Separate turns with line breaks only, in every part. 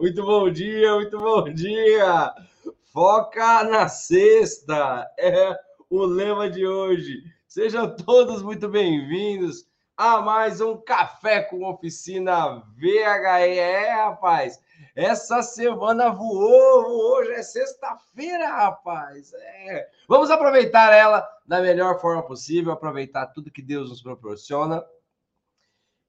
muito bom dia, muito bom dia. Foca na sexta é o lema de hoje. Sejam todos muito bem-vindos a mais um Café com Oficina VHE. É, rapaz, essa semana voou, hoje é sexta-feira, rapaz. É. Vamos aproveitar ela da melhor forma possível, aproveitar tudo que Deus nos proporciona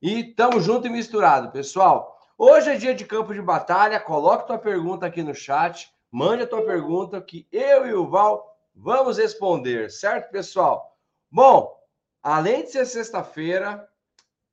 e tamo junto e misturado, pessoal. Hoje é dia de campo de batalha. Coloque tua pergunta aqui no chat. Mande a tua pergunta que eu e o Val vamos responder, certo, pessoal? Bom, além de ser sexta-feira,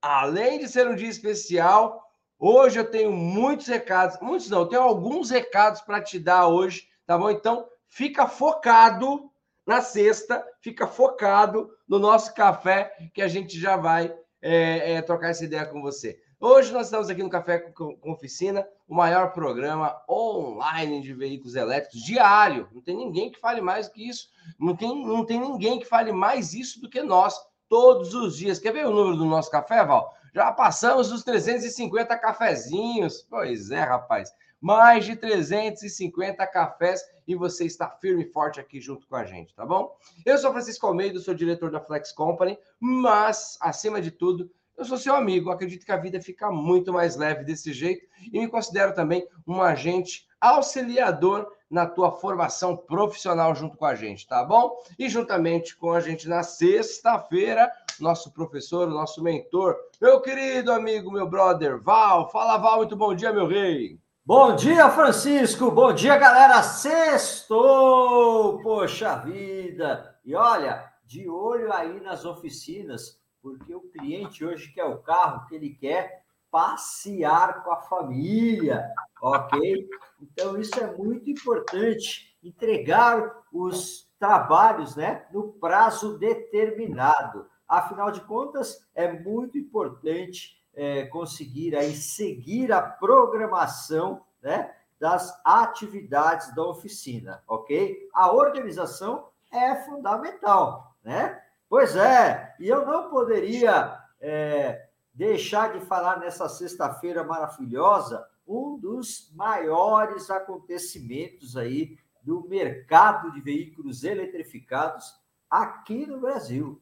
além de ser um dia especial, hoje eu tenho muitos recados, muitos não, eu tenho alguns recados para te dar hoje, tá bom? Então, fica focado na sexta, fica focado no nosso café que a gente já vai é, é, trocar essa ideia com você. Hoje nós estamos aqui no Café com Oficina, o maior programa online de veículos elétricos diário. Não tem ninguém que fale mais do que isso. Não tem, não tem ninguém que fale mais isso do que nós, todos os dias. Quer ver o número do nosso café, Val? Já passamos dos 350 cafezinhos. Pois é, rapaz. Mais de 350 cafés e você está firme e forte aqui junto com a gente, tá bom? Eu sou Francisco Almeida, sou diretor da Flex Company, mas, acima de tudo, eu sou seu amigo. Acredito que a vida fica muito mais leve desse jeito e me considero também um agente auxiliador na tua formação profissional junto com a gente, tá bom? E juntamente com a gente na sexta-feira, nosso professor, nosso mentor, meu querido amigo, meu brother Val. Fala, Val, muito bom dia, meu rei.
Bom dia, Francisco. Bom dia, galera. Sextou! Poxa vida! E olha, de olho aí nas oficinas, porque o cliente hoje quer o carro que ele quer passear com a família, ok? Então, isso é muito importante, entregar os trabalhos né, no prazo determinado. Afinal de contas, é muito importante é, conseguir aí seguir a programação né, das atividades da oficina, ok? A organização é fundamental, né? Pois é, e eu não poderia é, deixar de falar nessa sexta-feira maravilhosa um dos maiores acontecimentos aí do mercado de veículos eletrificados aqui no Brasil,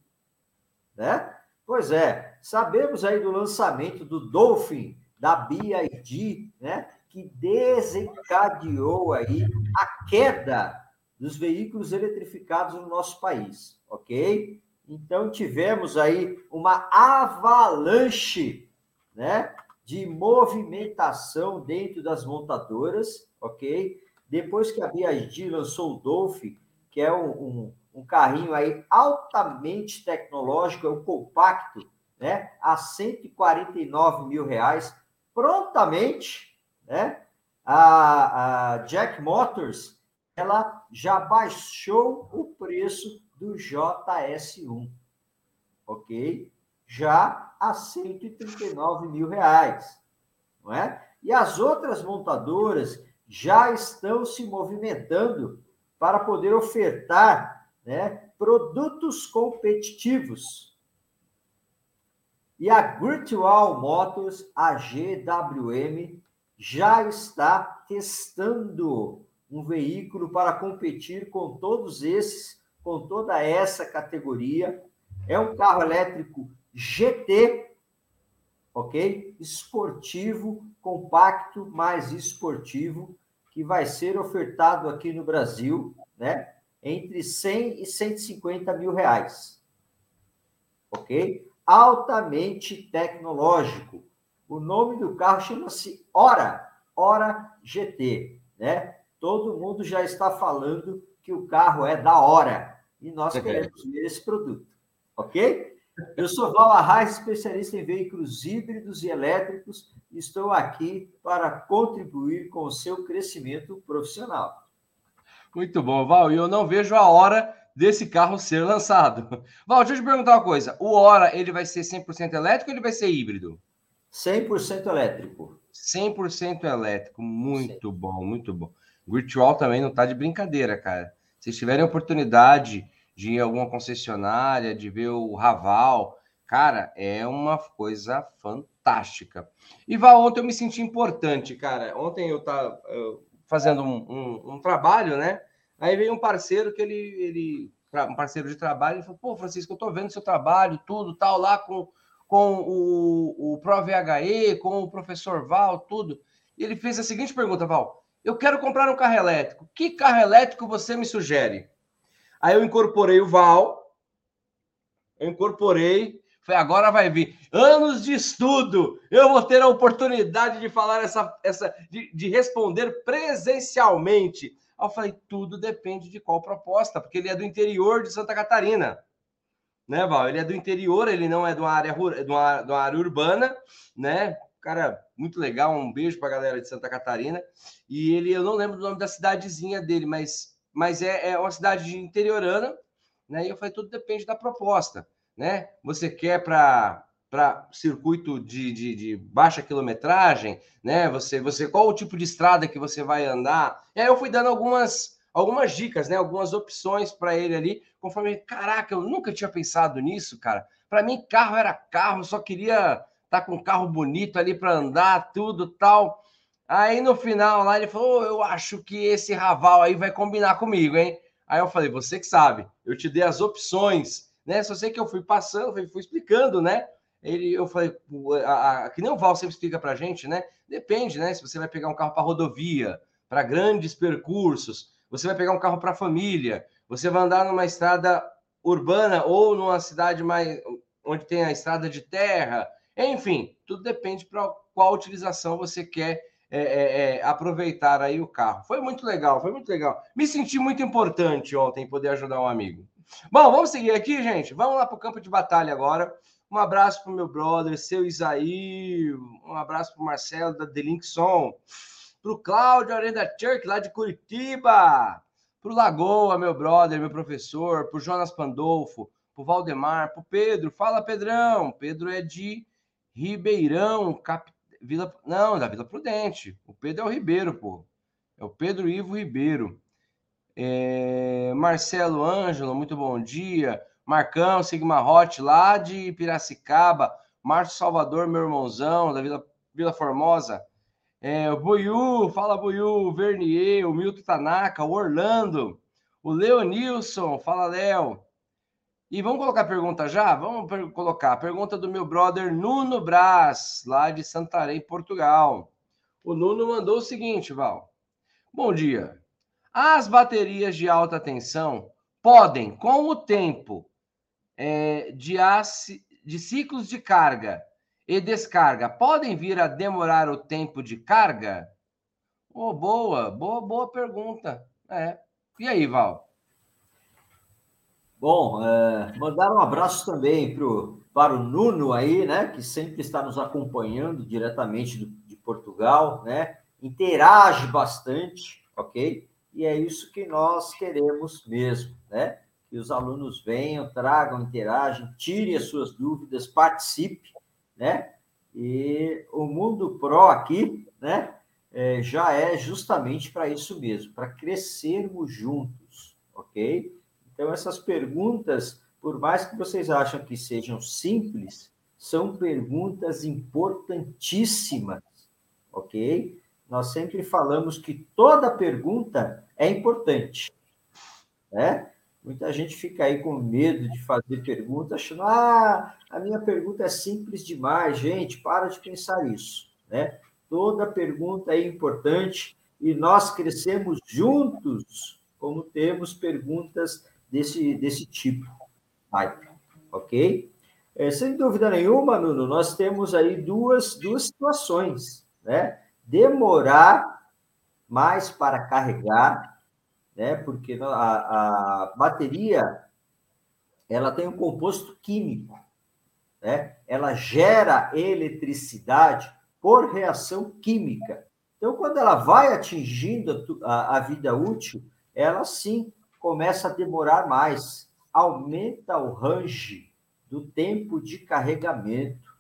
né? Pois é, sabemos aí do lançamento do Dolphin da BID, né, que desencadeou aí a queda dos veículos eletrificados no nosso país, ok? Então tivemos aí uma avalanche, né, de movimentação dentro das montadoras, ok? Depois que a BID lançou o Dolphin, que é um, um um carrinho aí altamente tecnológico, é o compacto, né? A 149 mil reais, prontamente, né? A, a Jack Motors, ela já baixou o preço do JS1, ok? Já a 139 mil reais, não é? E as outras montadoras já estão se movimentando para poder ofertar né, produtos competitivos. E a Virtual Motors, a GWM, já está testando um veículo para competir com todos esses, com toda essa categoria. É um carro elétrico GT, ok? Esportivo, compacto, mais esportivo, que vai ser ofertado aqui no Brasil, né? entre 100 e 150 mil reais. Ok? Altamente tecnológico. O nome do carro chama-se Hora, Hora GT, né? Todo mundo já está falando que o carro é da hora e nós queremos ver esse produto, ok? Eu sou Val Arraes, especialista em veículos híbridos e elétricos, e estou aqui para contribuir com o seu crescimento profissional.
Muito bom, Val. E eu não vejo a hora desse carro ser lançado. Val, deixa eu te perguntar uma coisa. O Hora, ele vai ser 100% elétrico ou ele vai ser híbrido?
100% elétrico.
100% elétrico. Muito Sim. bom, muito bom. Virtual também não tá de brincadeira, cara. Se tiverem oportunidade de ir em alguma concessionária, de ver o Raval, cara, é uma coisa fantástica. E Val, ontem eu me senti importante, cara. Ontem eu estava fazendo um, um, um, trabalho, né? Aí veio um parceiro que ele, ele um parceiro de trabalho, ele falou: pô, Francisco, eu tô vendo seu trabalho, tudo, tal, lá com, com o, o ProVHE, com o professor Val, tudo. E ele fez a seguinte pergunta, Val: eu quero comprar um carro elétrico. Que carro elétrico você me sugere? Aí eu incorporei o Val, eu incorporei, foi agora vai vir. Anos de estudo, eu vou ter a oportunidade de falar essa, essa de, de responder presencialmente. Aí eu falei, tudo depende de qual proposta, porque ele é do interior de Santa Catarina. Né, Val? Ele é do interior, ele não é de uma área, de uma, de uma área urbana, né? Cara, muito legal. Um beijo para a galera de Santa Catarina. E ele, eu não lembro do nome da cidadezinha dele, mas, mas é, é uma cidade interiorana, né? E eu falei, tudo depende da proposta, né? Você quer para para circuito de, de, de, baixa quilometragem, né? Você, você, qual o tipo de estrada que você vai andar? E aí eu fui dando algumas, algumas dicas, né? Algumas opções para ele ali, conforme, caraca, eu nunca tinha pensado nisso, cara. Para mim, carro era carro, só queria tá com um carro bonito ali para andar, tudo tal. Aí no final lá ele falou: oh, Eu acho que esse Raval aí vai combinar comigo, hein? Aí eu falei: Você que sabe, eu te dei as opções, né? Só sei que eu fui passando, fui, fui explicando, né? Ele, eu falei, a, a, que nem o Val sempre explica para gente, né? Depende, né? Se você vai pegar um carro para rodovia, para grandes percursos, você vai pegar um carro para família, você vai andar numa estrada urbana ou numa cidade mais onde tem a estrada de terra, enfim, tudo depende para qual utilização você quer é, é, é, aproveitar aí o carro. Foi muito legal, foi muito legal. Me senti muito importante ontem poder ajudar um amigo. Bom, vamos seguir aqui, gente. Vamos lá para o campo de batalha agora. Um abraço para o meu brother, seu Isaí. Um abraço para o Marcelo da Delinkson. Para o Cláudio Arenda Church, lá de Curitiba. Para o Lagoa, meu brother, meu professor. Para o Jonas Pandolfo. Para o Valdemar. Para o Pedro. Fala, Pedrão. Pedro é de Ribeirão, Cap... Vila. Não, da Vila Prudente. O Pedro é o Ribeiro, pô. É o Pedro Ivo Ribeiro. É... Marcelo Ângelo, muito bom dia. Marcão, Sigma Hot, lá de Piracicaba. Márcio Salvador, meu irmãozão, da Vila, Vila Formosa. É, o Buiu, fala Buiu, Vernier, o Milton Tanaka, o Orlando, o Leonilson, fala Léo. E vamos colocar a pergunta já? Vamos colocar a pergunta do meu brother Nuno Braz, lá de Santarém, Portugal. O Nuno mandou o seguinte, Val. Bom dia. As baterias de alta tensão podem, com o tempo é, de, de ciclos de carga e descarga, podem vir a demorar o tempo de carga? Oh, boa, boa, boa pergunta. É. E aí, Val?
Bom, é, mandar um abraço também pro, para o Nuno aí, né, que sempre está nos acompanhando diretamente do, de Portugal, né, interage bastante, ok? E é isso que nós queremos mesmo, né? Que os alunos venham, tragam, interagem, tirem as suas dúvidas, participe, né? E o Mundo Pro aqui, né, é, já é justamente para isso mesmo, para crescermos juntos, ok? Então, essas perguntas, por mais que vocês acham que sejam simples, são perguntas importantíssimas, ok? Nós sempre falamos que toda pergunta é importante, né? Muita gente fica aí com medo de fazer pergunta, achando, ah, a minha pergunta é simples demais. Gente, para de pensar isso, né? Toda pergunta é importante e nós crescemos juntos, como temos perguntas desse, desse tipo, type, ok? É, sem dúvida nenhuma, Nuno, nós temos aí duas, duas situações, né? Demorar mais para carregar, né? Porque a, a bateria, ela tem um composto químico, né? Ela gera eletricidade por reação química. Então, quando ela vai atingindo a, a vida útil, ela sim começa a demorar mais, aumenta o range do tempo de carregamento,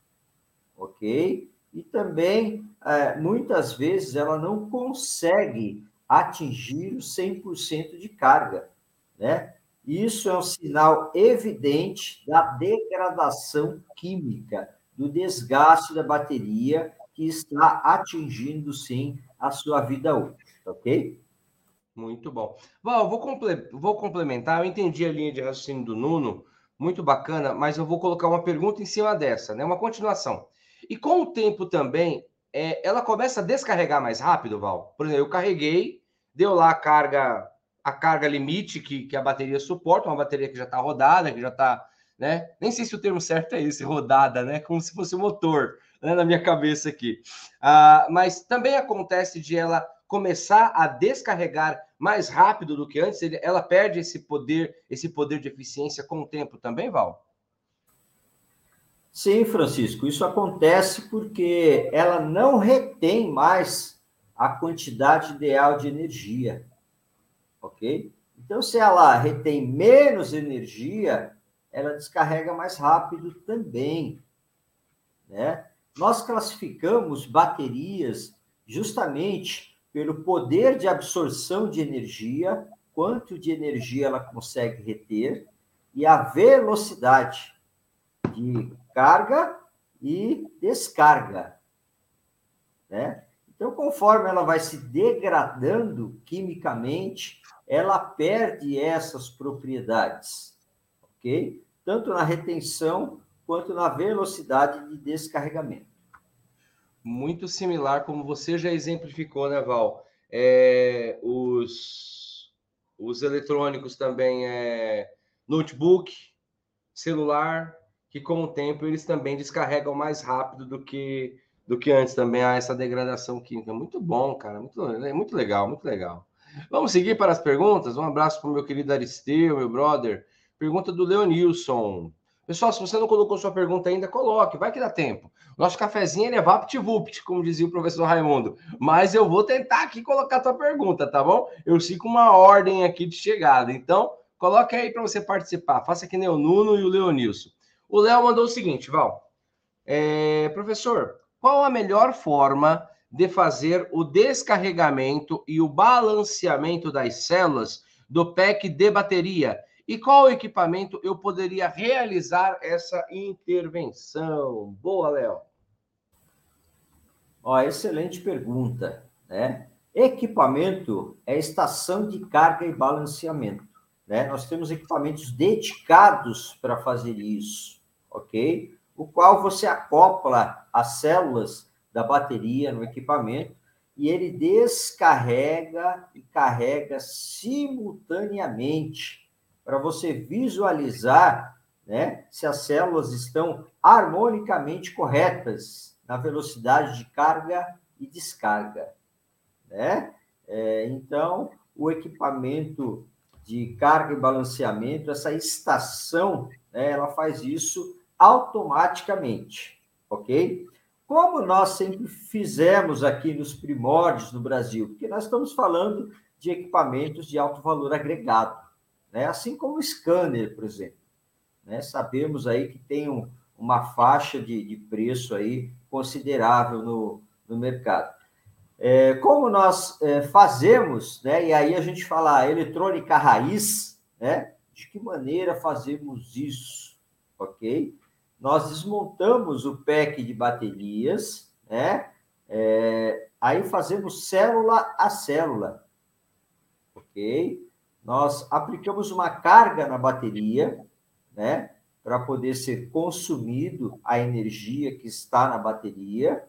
ok? E também, é, muitas vezes, ela não consegue atingir o 100% de carga, né? Isso é um sinal evidente da degradação química, do desgaste da bateria que está atingindo, sim, a sua vida útil, ok?
Muito bom. Val, vou, comple vou complementar. Eu entendi a linha de raciocínio do Nuno, muito bacana, mas eu vou colocar uma pergunta em cima dessa, né? Uma continuação. E com o tempo também, é, ela começa a descarregar mais rápido, Val? Por exemplo, eu carreguei, deu lá a carga, a carga limite que, que a bateria suporta, uma bateria que já está rodada, que já está, né? Nem sei se o termo certo é esse, rodada, né? Como se fosse um motor, né? Na minha cabeça aqui. Ah, mas também acontece de ela começar a descarregar mais rápido do que antes, ela perde esse poder, esse poder de eficiência com o tempo também, Val?
Sim, Francisco, isso acontece porque ela não retém mais a quantidade ideal de energia, ok? Então, se ela retém menos energia, ela descarrega mais rápido também, né? Nós classificamos baterias justamente pelo poder de absorção de energia, quanto de energia ela consegue reter, e a velocidade de carga e descarga. Né? Então, conforme ela vai se degradando quimicamente, ela perde essas propriedades, ok? Tanto na retenção quanto na velocidade de descarregamento
muito similar, como você já exemplificou, né, Val? É, os, os eletrônicos também é notebook, celular, que com o tempo eles também descarregam mais rápido do que do que antes também há essa degradação química. Muito bom, cara, muito, é muito legal, muito legal. Vamos seguir para as perguntas. Um abraço para o meu querido Aristeu, meu brother. Pergunta do Leonilson. Pessoal, se você não colocou sua pergunta ainda, coloque, vai que dá tempo. Nosso cafezinho ele é vapt-vupt, como dizia o professor Raimundo. Mas eu vou tentar aqui colocar a tua pergunta, tá bom? Eu sigo uma ordem aqui de chegada. Então, coloque aí para você participar. Faça que nem o Nuno e o Leonilson. O Léo mandou o seguinte, Val. É, professor, qual a melhor forma de fazer o descarregamento e o balanceamento das células do pack de bateria? E qual equipamento eu poderia realizar essa intervenção? Boa, Léo.
Ó, excelente pergunta, né? Equipamento é estação de carga e balanceamento, né? Nós temos equipamentos dedicados para fazer isso, ok? O qual você acopla as células da bateria no equipamento e ele descarrega e carrega simultaneamente para você visualizar né, se as células estão harmonicamente corretas na velocidade de carga e descarga. Né? É, então, o equipamento de carga e balanceamento, essa estação, né, ela faz isso automaticamente, ok? Como nós sempre fizemos aqui nos primórdios no Brasil, porque nós estamos falando de equipamentos de alto valor agregado né? assim como o scanner, por exemplo. Né? Sabemos aí que tem um, uma faixa de, de preço aí considerável no, no mercado. É, como nós é, fazemos, né, e aí a gente fala a eletrônica raiz, né, de que maneira fazemos isso, ok? Nós desmontamos o pack de baterias, né, é, aí fazemos célula a célula, ok? Nós aplicamos uma carga na bateria, né, para poder ser consumido a energia que está na bateria.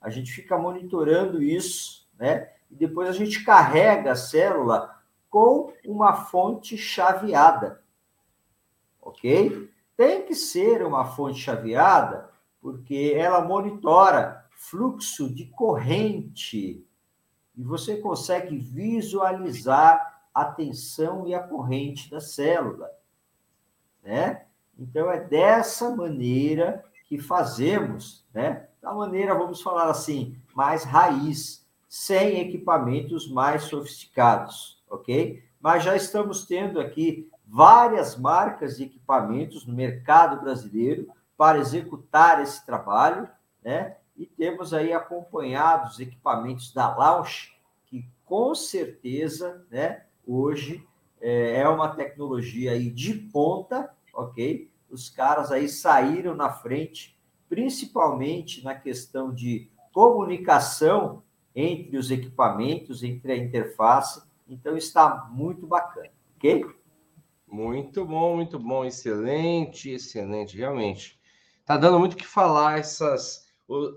A gente fica monitorando isso, né? E depois a gente carrega a célula com uma fonte chaveada. OK? Tem que ser uma fonte chaveada, porque ela monitora fluxo de corrente e você consegue visualizar a tensão e a corrente da célula, né? Então é dessa maneira que fazemos, né? Da maneira, vamos falar assim, mais raiz, sem equipamentos mais sofisticados, ok? Mas já estamos tendo aqui várias marcas de equipamentos no mercado brasileiro para executar esse trabalho, né? E temos aí acompanhados equipamentos da Launch, que com certeza, né, hoje é, é uma tecnologia aí de ponta, ok? Os caras aí saíram na frente principalmente na questão de comunicação entre os equipamentos, entre a interface. Então, está muito bacana, ok?
Muito bom, muito bom, excelente, excelente, realmente. Tá dando muito que falar essas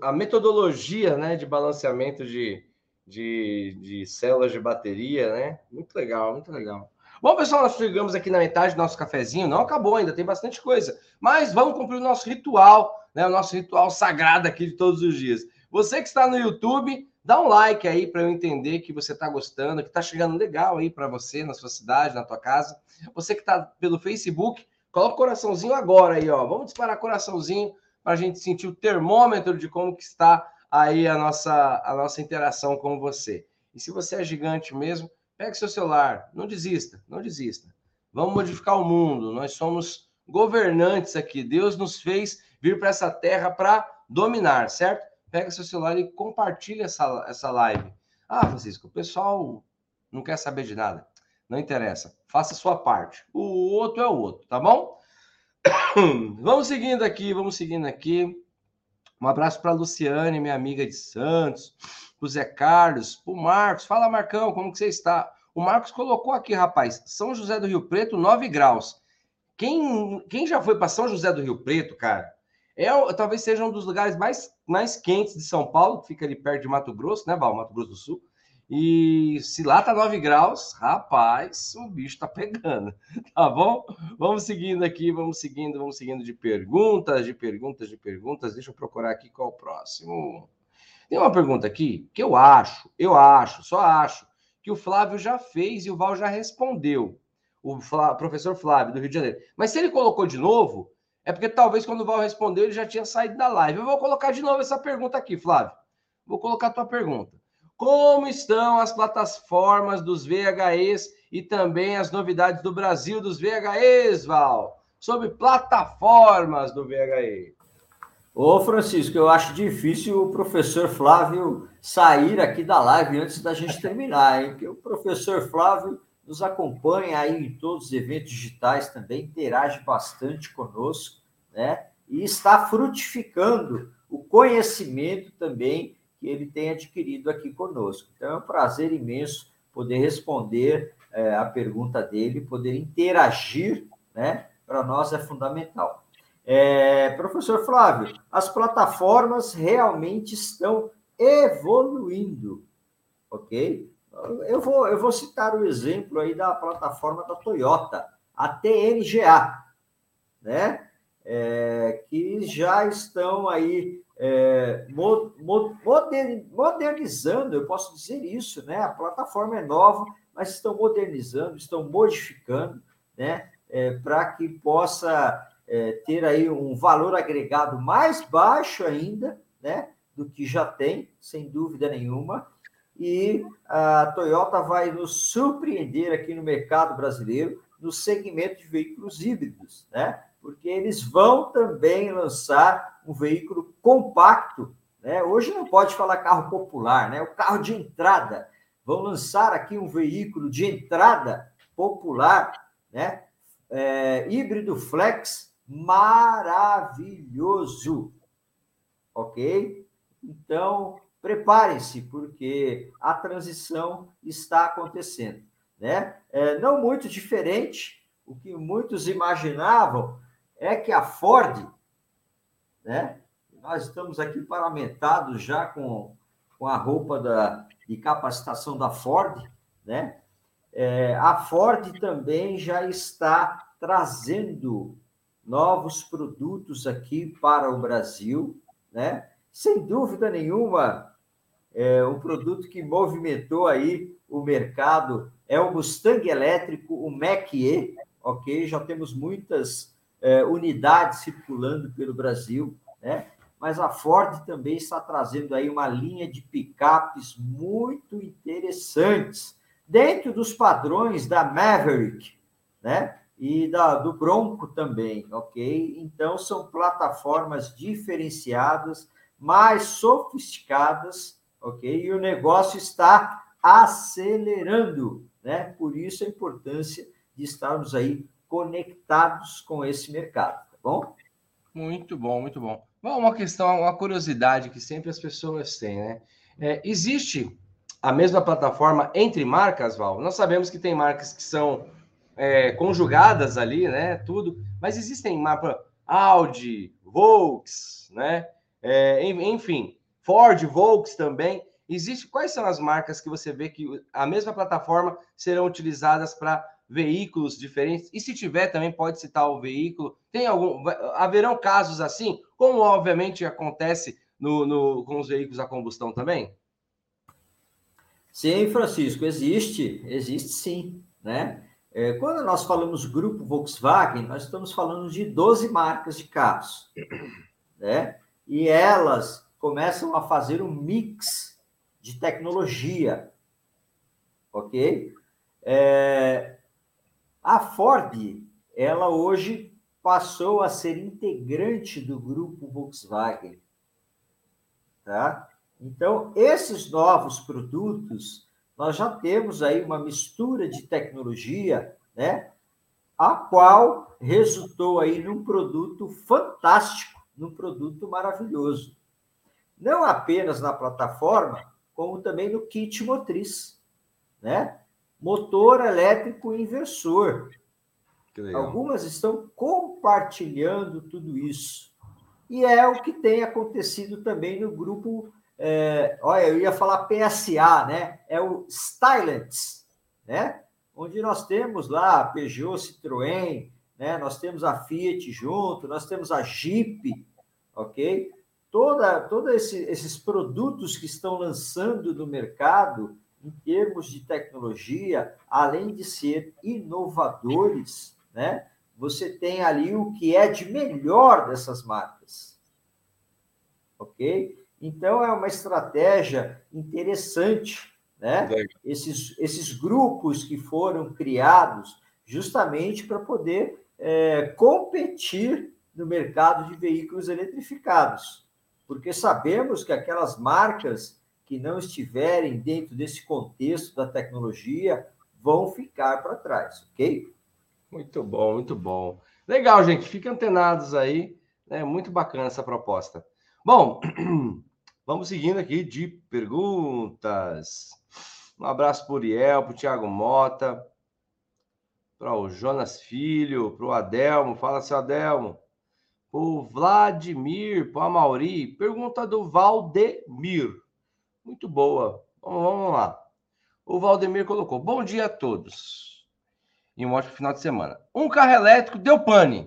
a metodologia, né, de balanceamento de, de, de células de bateria, né? Muito legal, muito legal. Bom, pessoal, nós chegamos aqui na metade do nosso cafezinho, não acabou ainda, tem bastante coisa, mas vamos cumprir o nosso ritual, né, o nosso ritual sagrado aqui de todos os dias. Você que está no YouTube, dá um like aí para eu entender que você está gostando, que está chegando legal aí para você, na sua cidade, na tua casa. Você que está pelo Facebook, coloca o coraçãozinho agora aí, ó. Vamos disparar coraçãozinho para a gente sentir o termômetro de como que está aí a nossa, a nossa interação com você. E se você é gigante mesmo, pegue seu celular, não desista, não desista. Vamos modificar o mundo. Nós somos governantes aqui. Deus nos fez vir para essa terra para dominar, certo? Pega seu celular e compartilha essa, essa live. Ah, Francisco, o pessoal não quer saber de nada. Não interessa. Faça a sua parte. O outro é o outro, tá bom? Vamos seguindo aqui, vamos seguindo aqui. Um abraço para a Luciane, minha amiga de Santos, o Zé Carlos, o Marcos. Fala, Marcão, como que você está? O Marcos colocou aqui, rapaz, São José do Rio Preto, 9 graus. Quem, quem já foi para São José do Rio Preto, cara, é talvez seja um dos lugares mais, mais quentes de São Paulo, que fica ali perto de Mato Grosso, né, Val? Mato Grosso do Sul. E se lá tá 9 graus, rapaz, o bicho tá pegando, tá bom? Vamos seguindo aqui, vamos seguindo, vamos seguindo de perguntas, de perguntas, de perguntas. Deixa eu procurar aqui qual é o próximo. Tem uma pergunta aqui que eu acho, eu acho, só acho, que o Flávio já fez e o Val já respondeu. O professor Flávio, do Rio de Janeiro. Mas se ele colocou de novo, é porque talvez quando o Val respondeu, ele já tinha saído da live. Eu vou colocar de novo essa pergunta aqui, Flávio. Vou colocar a tua pergunta. Como estão as plataformas dos VHEs e também as novidades do Brasil dos VHEs, Val? Sobre plataformas do VHE.
Ô, Francisco, eu acho difícil o professor Flávio sair aqui da live antes da gente terminar, hein? Porque o professor Flávio nos acompanha aí em todos os eventos digitais também, interage bastante conosco, né? E está frutificando o conhecimento também que ele tem adquirido aqui conosco. Então, é um prazer imenso poder responder é, a pergunta dele, poder interagir, né? Para nós é fundamental. É, professor Flávio, as plataformas realmente estão evoluindo, ok? Eu vou, eu vou citar o exemplo aí da plataforma da Toyota, a TNGA, né? É, que já estão aí é, modernizando, eu posso dizer isso, né? A plataforma é nova, mas estão modernizando, estão modificando, né? É, para que possa é, ter aí um valor agregado mais baixo ainda, né? Do que já tem, sem dúvida nenhuma. E a Toyota vai nos surpreender aqui no mercado brasileiro no segmento de veículos híbridos, né? Porque eles vão também lançar um veículo compacto. Né? Hoje não pode falar carro popular, né? o carro de entrada. Vão lançar aqui um veículo de entrada popular, né? É, híbrido flex, maravilhoso. Ok? Então, preparem-se, porque a transição está acontecendo. Né? É, não muito diferente, o que muitos imaginavam é que a Ford né? Nós estamos aqui paramentados já com, com a roupa da, de capacitação da Ford, né? É, a Ford também já está trazendo novos produtos aqui para o Brasil, né? Sem dúvida nenhuma, é, um produto que movimentou aí o mercado é o Mustang elétrico, o Mach-E, ok? Já temos muitas é, unidades circulando pelo Brasil, né? Mas a Ford também está trazendo aí uma linha de picapes muito interessantes, dentro dos padrões da Maverick, né? E da, do Bronco também, ok? Então, são plataformas diferenciadas, mais sofisticadas, ok? E o negócio está acelerando, né? Por isso a importância de estarmos aí conectados com esse mercado, tá bom?
Muito bom, muito bom. Uma questão, uma curiosidade que sempre as pessoas têm, né? É, existe a mesma plataforma entre marcas, Val? Nós sabemos que tem marcas que são é, conjugadas ali, né? Tudo, mas existem marcas Audi, Volks, né? É, enfim, Ford, Volks também. Existe quais são as marcas que você vê que a mesma plataforma serão utilizadas para veículos diferentes? E se tiver, também pode citar o veículo. Tem algum. Haverão casos assim, como obviamente acontece no, no, com os veículos a combustão também?
Sim, Francisco, existe, existe sim, né? É, quando nós falamos grupo Volkswagen, nós estamos falando de 12 marcas de carros, né? E elas começam a fazer um mix de tecnologia, ok? É, a Ford, ela hoje passou a ser integrante do grupo Volkswagen. Tá? Então, esses novos produtos, nós já temos aí uma mistura de tecnologia, né? A qual resultou aí num produto fantástico, num produto maravilhoso. Não apenas na plataforma, como também no kit motriz, né? Motor elétrico inversor. Algumas estão compartilhando tudo isso. E é o que tem acontecido também no grupo. É, olha, eu ia falar PSA, né? É o Stylants, né? Onde nós temos lá a Peugeot, Citroën, né? Nós temos a Fiat junto, nós temos a Jeep, ok? Toda, todos esse, esses produtos que estão lançando no mercado, em termos de tecnologia, além de ser inovadores, né? Você tem ali o que é de melhor dessas marcas. Ok? Então, é uma estratégia interessante, né? Esses, esses grupos que foram criados justamente para poder é, competir no mercado de veículos eletrificados. Porque sabemos que aquelas marcas que não estiverem dentro desse contexto da tecnologia vão ficar para trás, ok?
Muito bom, muito bom. Legal, gente. Fiquem antenados aí. É muito bacana essa proposta. Bom, vamos seguindo aqui de perguntas. Um abraço para o Uriel, para o Thiago Mota, para o Jonas Filho, para o Adelmo. Fala, seu Adelmo. O Vladimir, para o Mauri. Pergunta do Valdemir. Muito boa. Vamos, vamos lá. O Valdemir colocou: Bom dia a todos. E um ótimo final de semana. Um carro elétrico deu pane.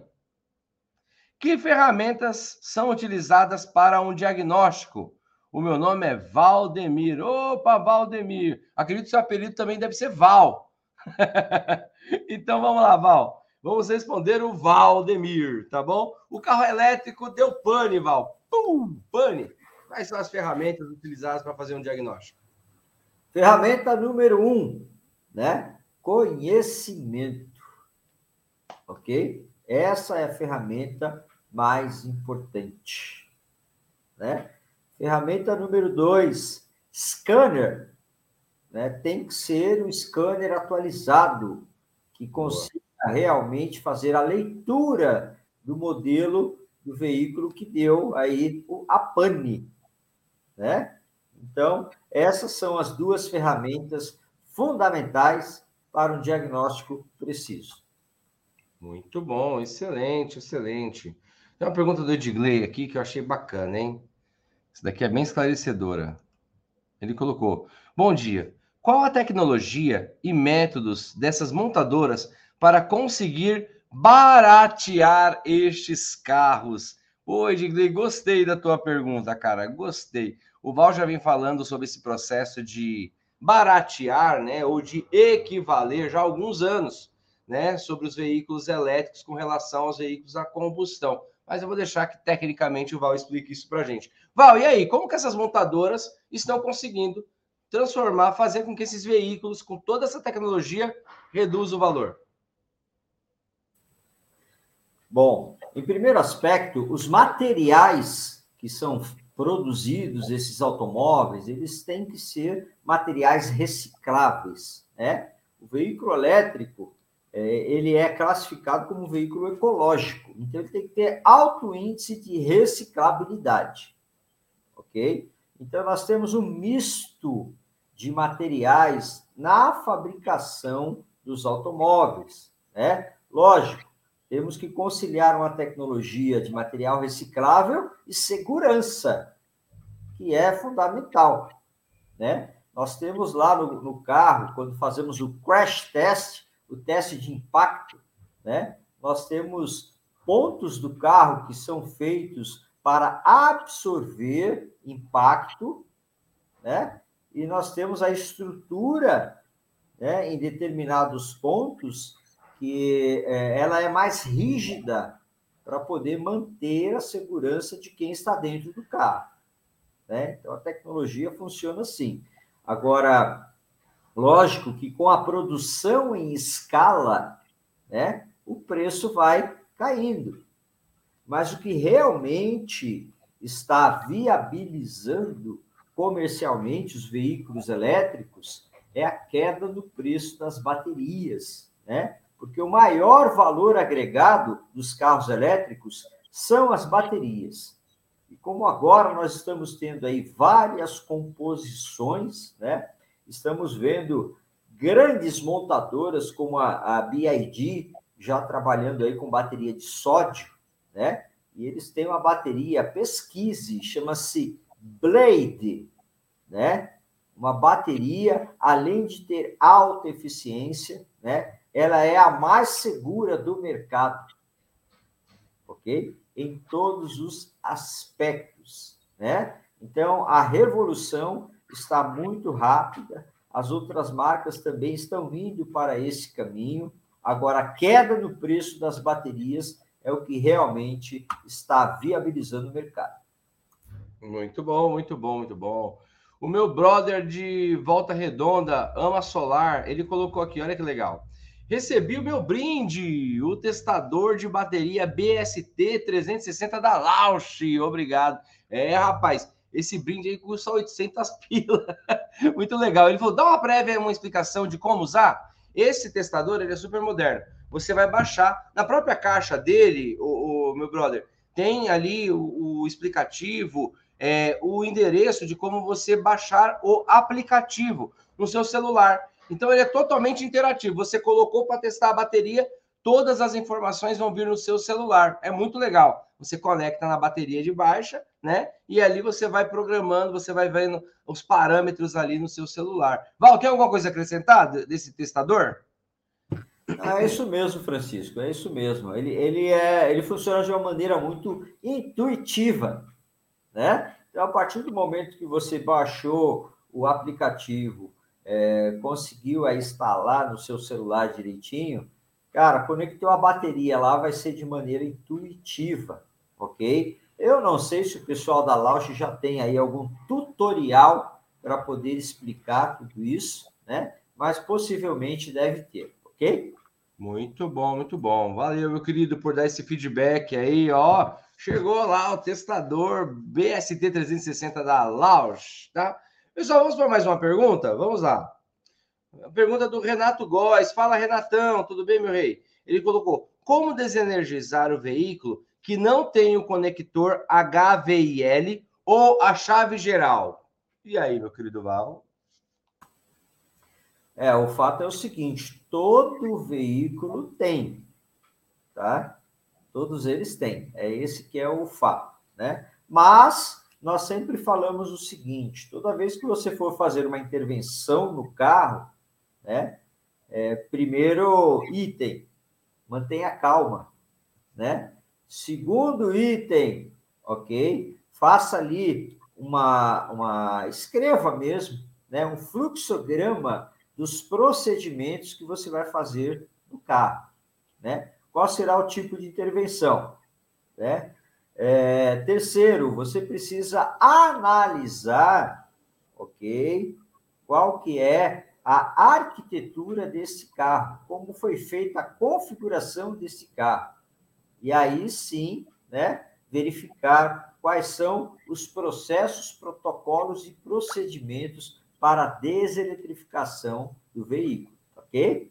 Que ferramentas são utilizadas para um diagnóstico? O meu nome é Valdemir. Opa, Valdemir. Acredito que seu apelido também deve ser Val. então vamos lá, Val. Vamos responder o Valdemir, tá bom? O carro elétrico deu pane, Val. Pum, pane. Quais são as ferramentas utilizadas para fazer um diagnóstico?
Ferramenta número um, né? Conhecimento. Ok? Essa é a ferramenta mais importante. Né? Ferramenta número dois, scanner. Né? Tem que ser um scanner atualizado, que consiga Boa. realmente fazer a leitura do modelo do veículo que deu aí a pane, né? Então, essas são as duas ferramentas fundamentais para um diagnóstico preciso.
Muito bom, excelente, excelente. Tem uma pergunta do Edgley aqui que eu achei bacana, hein? Isso daqui é bem esclarecedora. Ele colocou: Bom dia. Qual a tecnologia e métodos dessas montadoras para conseguir baratear estes carros? Oi, Edgley, gostei da tua pergunta, cara. Gostei. O Val já vem falando sobre esse processo de baratear, né, ou de equivaler já há alguns anos, né, sobre os veículos elétricos com relação aos veículos a combustão. Mas eu vou deixar que tecnicamente o Val explique isso para gente. Val, e aí, como que essas montadoras estão conseguindo transformar, fazer com que esses veículos, com toda essa tecnologia, reduzam o valor?
Bom, em primeiro aspecto, os materiais que são produzidos esses automóveis, eles têm que ser materiais recicláveis, né? O veículo elétrico, é, ele é classificado como um veículo ecológico. Então, ele tem que ter alto índice de reciclabilidade. Ok? Então, nós temos um misto de materiais na fabricação dos automóveis. Né? Lógico, temos que conciliar uma tecnologia de material reciclável e segurança, que é fundamental. Né? Nós temos lá no, no carro, quando fazemos o crash test, o teste de impacto, né? Nós temos pontos do carro que são feitos para absorver impacto, né? E nós temos a estrutura, né, em determinados pontos que é, ela é mais rígida para poder manter a segurança de quem está dentro do carro. Né? Então a tecnologia funciona assim. Agora, Lógico que com a produção em escala, né, o preço vai caindo. Mas o que realmente está viabilizando comercialmente os veículos elétricos é a queda do preço das baterias, né? Porque o maior valor agregado dos carros elétricos são as baterias. E como agora nós estamos tendo aí várias composições, né? Estamos vendo grandes montadoras como a, a BID já trabalhando aí com bateria de sódio, né? E eles têm uma bateria, pesquise, chama-se Blade, né? Uma bateria, além de ter alta eficiência, né? Ela é a mais segura do mercado, ok? Em todos os aspectos, né? Então, a revolução está muito rápida, as outras marcas também estão indo para esse caminho. Agora, a queda no preço das baterias é o que realmente está viabilizando o mercado.
Muito bom, muito bom, muito bom. O meu brother de Volta Redonda, ama solar, ele colocou aqui, olha que legal. Recebi o meu brinde, o testador de bateria BST 360 da Lausch. Obrigado. É, rapaz, esse brinde aí custa 800 pila. Muito legal. Ele falou: dá uma prévia, uma explicação de como usar. Esse testador ele é super moderno. Você vai baixar na própria caixa dele, o, o meu brother. Tem ali o, o explicativo, é, o endereço de como você baixar o aplicativo no seu celular. Então ele é totalmente interativo. Você colocou para testar a bateria, todas as informações vão vir no seu celular. É muito legal. Você conecta na bateria de baixa né? E ali você vai programando, você vai vendo os parâmetros ali no seu celular. Val, tem alguma coisa a acrescentar desse testador?
Ah, é isso mesmo, Francisco, é isso mesmo. Ele, ele, é, ele funciona de uma maneira muito intuitiva, né? Então, a partir do momento que você baixou o aplicativo, é, conseguiu aí instalar no seu celular direitinho, cara, conectou a bateria lá, vai ser de maneira intuitiva, ok? Eu não sei se o pessoal da Lausch já tem aí algum tutorial para poder explicar tudo isso, né? Mas possivelmente deve ter, ok?
Muito bom, muito bom. Valeu, meu querido, por dar esse feedback aí, ó. Chegou lá o testador BST 360 da Lausch, tá? Pessoal, vamos para mais uma pergunta? Vamos lá. A pergunta do Renato Góes. Fala, Renatão, tudo bem, meu rei? Ele colocou: como desenergizar o veículo que não tem o conector HVIL ou a chave geral. E aí, meu querido Val?
É, o fato é o seguinte: todo veículo tem, tá? Todos eles têm. É esse que é o fato, né? Mas nós sempre falamos o seguinte: toda vez que você for fazer uma intervenção no carro, né? É, primeiro item, mantenha calma, né? Segundo item, ok? Faça ali uma, uma escreva mesmo, né? Um fluxograma dos procedimentos que você vai fazer no carro, né? Qual será o tipo de intervenção, né? É, terceiro, você precisa analisar, ok? Qual que é a arquitetura desse carro, como foi feita a configuração desse carro e aí sim, né, verificar quais são os processos, protocolos e procedimentos para a deseletrificação do veículo, ok?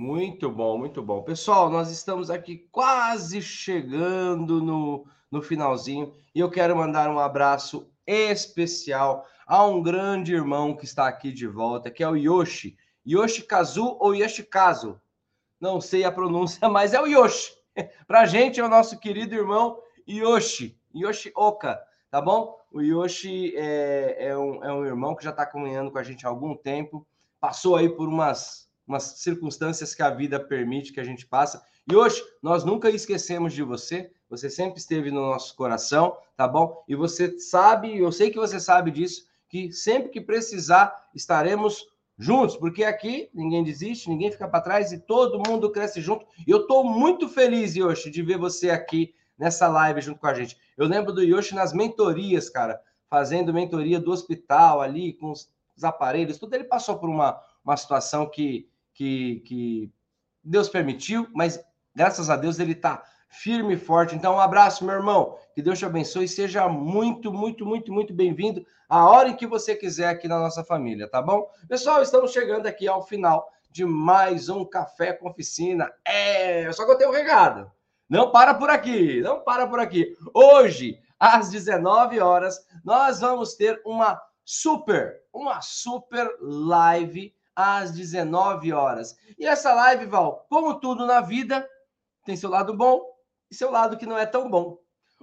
Muito bom, muito bom. Pessoal, nós estamos aqui quase chegando no, no finalzinho e eu quero mandar um abraço especial a um grande irmão que está aqui de volta, que é o Yoshi. Yoshi Kazu ou Yoshikazu? Não sei a pronúncia, mas é o Yoshi. Para a gente é o nosso querido irmão Yoshi, Yoshi Oka, tá bom? O Yoshi é, é, um, é um irmão que já está caminhando com a gente há algum tempo, passou aí por umas, umas circunstâncias que a vida permite que a gente passa. Yoshi, nós nunca esquecemos de você, você sempre esteve no nosso coração, tá bom? E você sabe, eu sei que você sabe disso, que sempre que precisar estaremos juntos, porque aqui ninguém desiste, ninguém fica para trás e todo mundo cresce junto. E eu estou muito feliz, Yoshi, de ver você aqui nessa live junto com a gente. Eu lembro do Yoshi nas mentorias, cara, fazendo mentoria do hospital ali, com os aparelhos, tudo. Ele passou por uma, uma situação que, que, que Deus permitiu, mas graças a Deus ele está firme e forte. Então, um abraço, meu irmão. Que Deus te abençoe seja muito, muito, muito, muito bem-vindo a hora em que você quiser aqui na nossa família, tá bom? Pessoal, estamos chegando aqui ao final de mais um Café com Oficina. É, só que eu tenho um recado. Não para por aqui, não para por aqui. Hoje, às 19 horas, nós vamos ter uma super, uma super live às 19 horas. E essa live, Val, como tudo na vida, tem seu lado bom e seu lado que não é tão bom.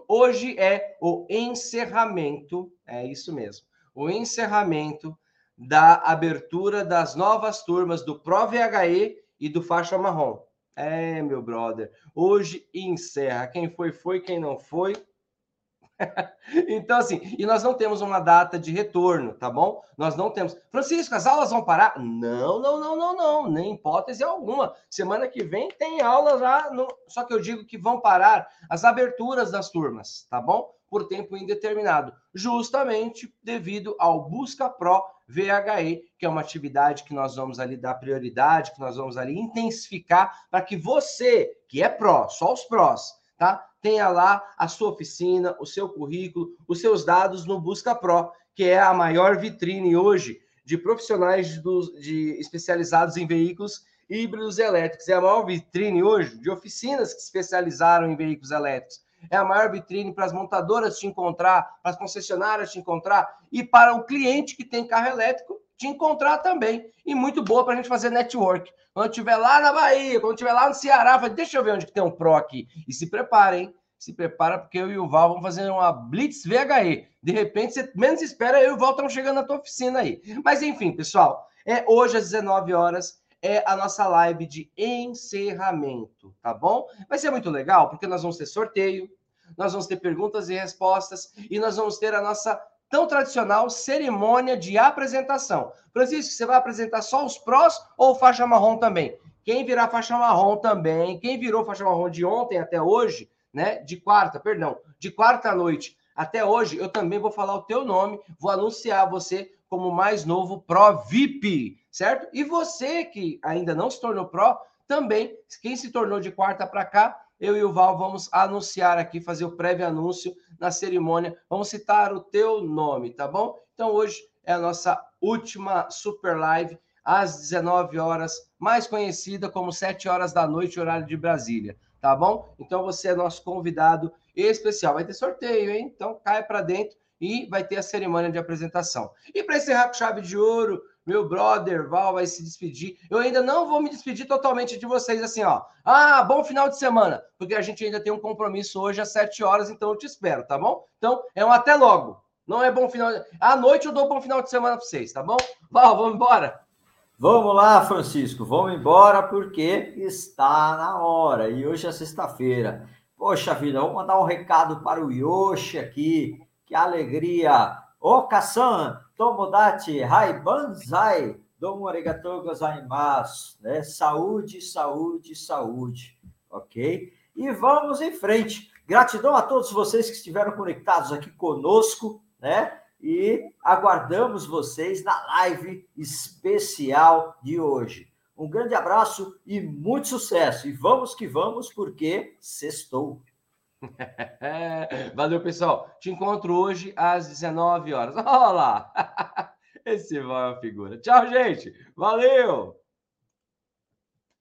Hoje é o encerramento, é isso mesmo, o encerramento da abertura das novas turmas do Pro VHE e do Faixa Marrom. É, meu brother, hoje encerra. Quem foi, foi, quem não foi, então, assim, e nós não temos uma data de retorno, tá bom? Nós não temos. Francisco, as aulas vão parar? Não, não, não, não, não, nem hipótese alguma. Semana que vem tem aula já, no... só que eu digo que vão parar as aberturas das turmas, tá bom? Por tempo indeterminado, justamente devido ao Busca Pro VHE, que é uma atividade que nós vamos ali dar prioridade, que nós vamos ali intensificar para que você, que é pró, só os prós, tá? Tenha lá a sua oficina, o seu currículo, os seus dados no Busca Pro, que é a maior vitrine hoje de profissionais de, especializados em veículos híbridos elétricos. É a maior vitrine hoje de oficinas que se especializaram em veículos elétricos. É a maior vitrine para as montadoras te encontrar, para as concessionárias te encontrar e para o cliente que tem carro elétrico te encontrar também. E muito boa para a gente fazer network. Quando estiver lá na Bahia, quando estiver lá no Ceará, fala, deixa eu ver onde que tem um Pro aqui. E se prepara, hein? Se prepara, porque eu e o Val vamos fazer uma Blitz VHE. De repente, você menos espera, eu e o Val estamos chegando na tua oficina aí. Mas enfim, pessoal, é hoje às 19 horas é a nossa live de encerramento, tá bom? Vai ser muito legal, porque nós vamos ter sorteio, nós vamos ter perguntas e respostas, e nós vamos ter a nossa tão tradicional cerimônia de apresentação. Francisco, você vai apresentar só os prós ou faixa marrom também? Quem virar faixa marrom também, quem virou faixa marrom de ontem até hoje, né? De quarta, perdão, de quarta noite até hoje, eu também vou falar o teu nome, vou anunciar você como mais novo Pro VIP, certo? E você que ainda não se tornou Pro, também, quem se tornou de quarta para cá, eu e o Val vamos anunciar aqui, fazer o prévio anúncio na cerimônia. Vamos citar o teu nome, tá bom? Então hoje é a nossa última super live às 19 horas, mais conhecida como 7 horas da noite, horário de Brasília, tá bom? Então você é nosso convidado especial. Vai ter sorteio, hein? Então cai para dentro e vai ter a cerimônia de apresentação. E para encerrar com chave de ouro, meu brother Val vai se despedir. Eu ainda não vou me despedir totalmente de vocês assim, ó. Ah, bom final de semana, porque a gente ainda tem um compromisso hoje às 7 horas, então eu te espero, tá bom? Então, é um até logo. Não é bom final. De... À noite eu dou bom final de semana para vocês, tá bom? Val, vamos embora.
Vamos lá, Francisco, vamos embora porque está na hora e hoje é sexta-feira. Poxa vida, vou mandar um recado para o Yoshi aqui. Que alegria! Ô, Kassan, Tomodachi, Hai Banzai, Domo arigatou gozaimasu, né? Saúde, saúde, saúde, ok? E vamos em frente. Gratidão a todos vocês que estiveram conectados aqui conosco, né? E aguardamos vocês na live especial de hoje. Um grande abraço e muito sucesso. E vamos que vamos, porque sextou.
Valeu, pessoal. Te encontro hoje às 19 horas. Olha lá! Esse vai é uma figura. Tchau, gente. Valeu!